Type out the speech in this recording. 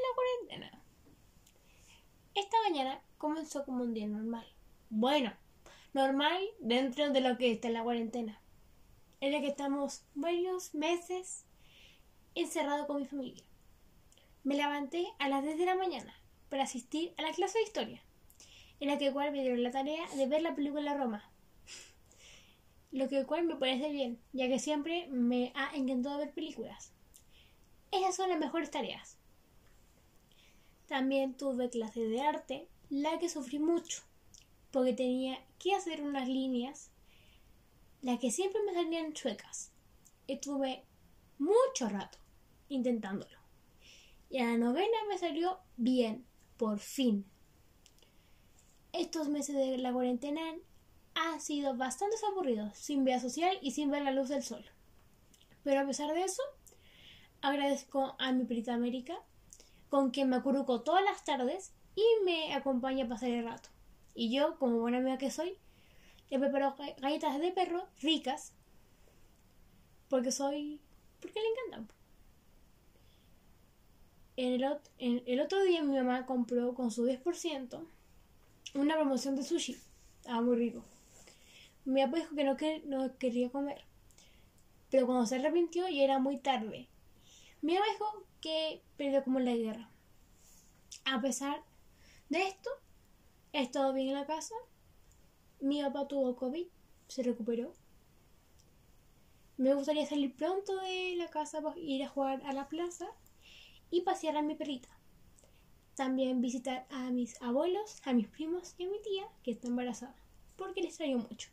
la cuarentena. Esta mañana comenzó como un día normal. Bueno, normal dentro de lo que está en la cuarentena. En la que estamos varios meses encerrados con mi familia. Me levanté a las 10 de la mañana para asistir a la clase de historia, en la que cual me dieron la tarea de ver la película Roma. Lo que cual me parece bien, ya que siempre me ha encantado ver películas. Esas son las mejores tareas. También tuve clase de arte, la que sufrí mucho, porque tenía que hacer unas líneas, las que siempre me salían chuecas. Estuve mucho rato intentándolo. Y a la novena me salió bien, por fin. Estos meses de la cuarentena han sido bastante aburridos, sin vida social y sin ver la luz del sol. Pero a pesar de eso, agradezco a mi perita América, con quien me acurruco todas las tardes y me acompaña a pasar el rato. Y yo, como buena amiga que soy, le preparo galletas de perro ricas, porque soy... porque le encantan. En el, otro día mi mamá compró con su 10% una promoción de sushi. Estaba muy rico. Mi papá dijo que no, que no quería comer. Pero cuando se arrepintió ya era muy tarde. Mi dijo que perdió como la guerra. A pesar de esto, he estado bien en la casa. Mi papá tuvo COVID, se recuperó. Me gustaría salir pronto de la casa para ir a jugar a la plaza y pasear a mi perrita. También visitar a mis abuelos, a mis primos y a mi tía que está embarazada, porque les extraño mucho.